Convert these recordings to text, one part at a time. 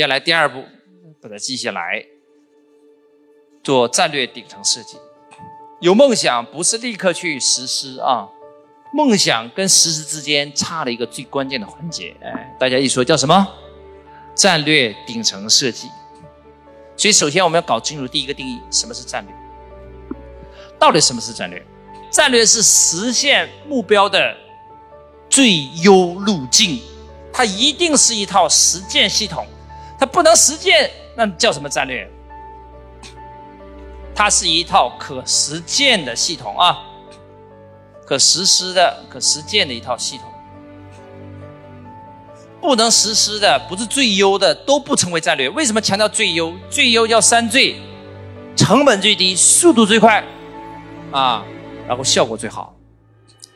接下来第二步，把它记下来，做战略顶层设计。有梦想不是立刻去实施啊，梦想跟实施之间差了一个最关键的环节。哎，大家一说叫什么？战略顶层设计。所以首先我们要搞清楚第一个定义：什么是战略？到底什么是战略？战略是实现目标的最优路径，它一定是一套实践系统。它不能实践，那叫什么战略？它是一套可实践的系统啊，可实施的、可实践的一套系统。不能实施的，不是最优的，都不成为战略。为什么强调最优？最优叫三最：成本最低、速度最快，啊，然后效果最好，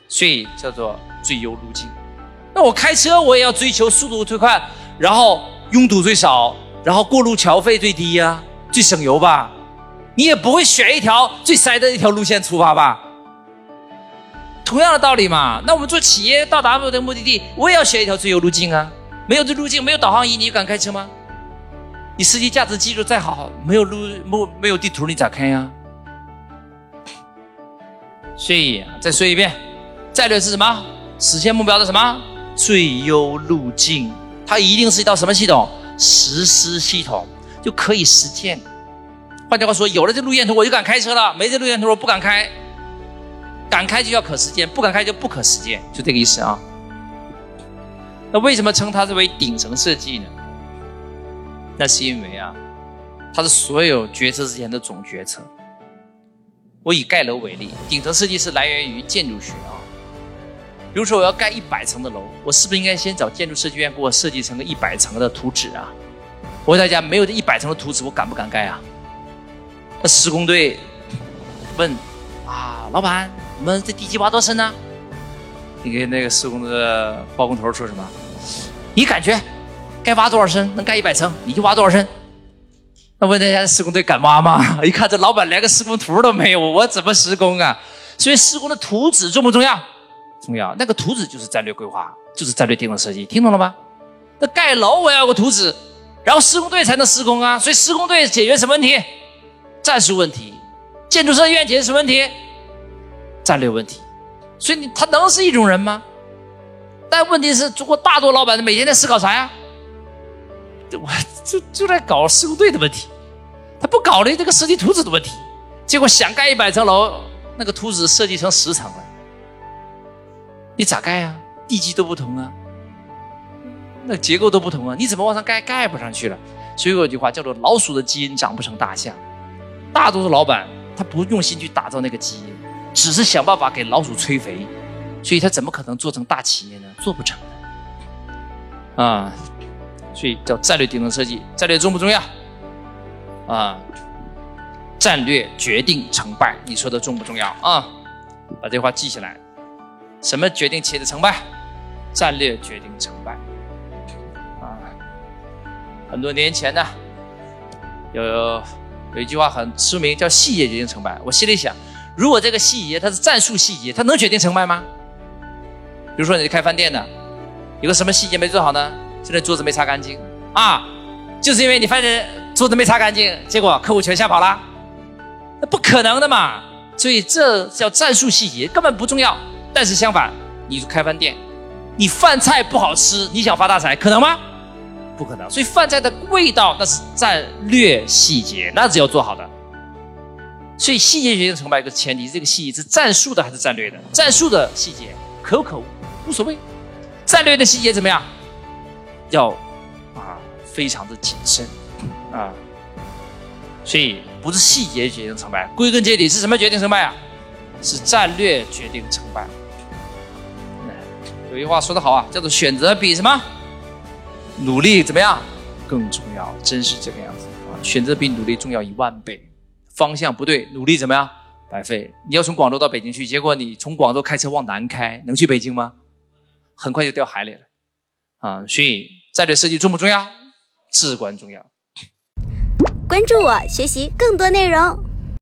所以叫做最优路径。那我开车，我也要追求速度最快，然后拥堵最少，然后过路桥费最低呀，最省油吧？你也不会选一条最塞的一条路线出发吧？同样的道理嘛。那我们做企业到达我的目的地，我也要选一条最优路径啊。没有这路径，没有导航仪，你敢开车吗？你司机驾驶技术再好，没有路没没有地图，你咋开呀？所以再说一遍，战略是什么？实现目标的什么最优路径？它一定是一道什么系统？实施系统就可以实践。换句话说，有了这路线图，我就敢开车了；没这路线图，我不敢开。敢开就要可实践，不敢开就不可实践，就这个意思啊。那为什么称它是为顶层设计呢？那是因为啊，它是所有决策之前的总决策。我以盖楼为例，顶层设计是来源于建筑学啊。比如说我要盖一百层的楼，我是不是应该先找建筑设计院给我设计成个一百层的图纸啊？我问大家，没有这一百层的图纸，我敢不敢盖啊？那施工队问啊，老板，我们这地基挖多深呢？你给那个施工的包工头说什么？你感觉该挖多少深？能盖一百层，你就挖多少深？那问大家，施工队敢挖吗？一看这老板连个施工图都没有，我怎么施工啊？所以施工的图纸重不重要？重要。那个图纸就是战略规划，就是战略定位设计，听懂了吗？那盖楼我要个图纸，然后施工队才能施工啊。所以施工队解决什么问题？战术问题。建筑设计院解决什么问题？战略问题。所以你他能是一种人吗？但问题是，中国大多老板每天在思考啥呀？我就就在搞施工队的问题，他不考虑这个设计图纸的问题，结果想盖一百层楼，那个图纸设计成十层了，你咋盖呀？地基都不同啊，那结构都不同啊，你怎么往上盖？盖不上去了。所以有句话叫做“老鼠的基因长不成大象”，大多数老板他不用心去打造那个基因，只是想办法给老鼠催肥。所以他怎么可能做成大企业呢？做不成的啊！所以叫战略顶层设计，战略重不重要？啊，战略决定成败，你说的重不重要啊？把这话记下来。什么决定企业的成败？战略决定成败。啊，很多年前呢，有有一句话很出名，叫细节决定成败。我心里想，如果这个细节它是战术细节，它能决定成败吗？比如说，你开饭店的，有个什么细节没做好呢？现在桌子没擦干净啊，就是因为你饭店桌子没擦干净，结果客户全吓跑了，那不可能的嘛。所以这叫战术细节，根本不重要。但是相反，你开饭店，你饭菜不好吃，你想发大财，可能吗？不可能。所以饭菜的味道那是战略细节，那只要做好的。所以细节决定成败一个前提，这个细节是战术的还是战略的？战术的细节可有可无。无所谓，战略的细节怎么样？要啊，非常的谨慎啊。所以不是细节决定成败，归根结底是什么决定成败啊？是战略决定成败。有句话说得好啊，叫做选择比什么努力怎么样更重要？真是这个样子啊！选择比努力重要一万倍。方向不对，努力怎么样白费？你要从广州到北京去，结果你从广州开车往南开，能去北京吗？很快就掉海里了，啊！所以战略设计重不重要？至关重要。关注我，学习更多内容。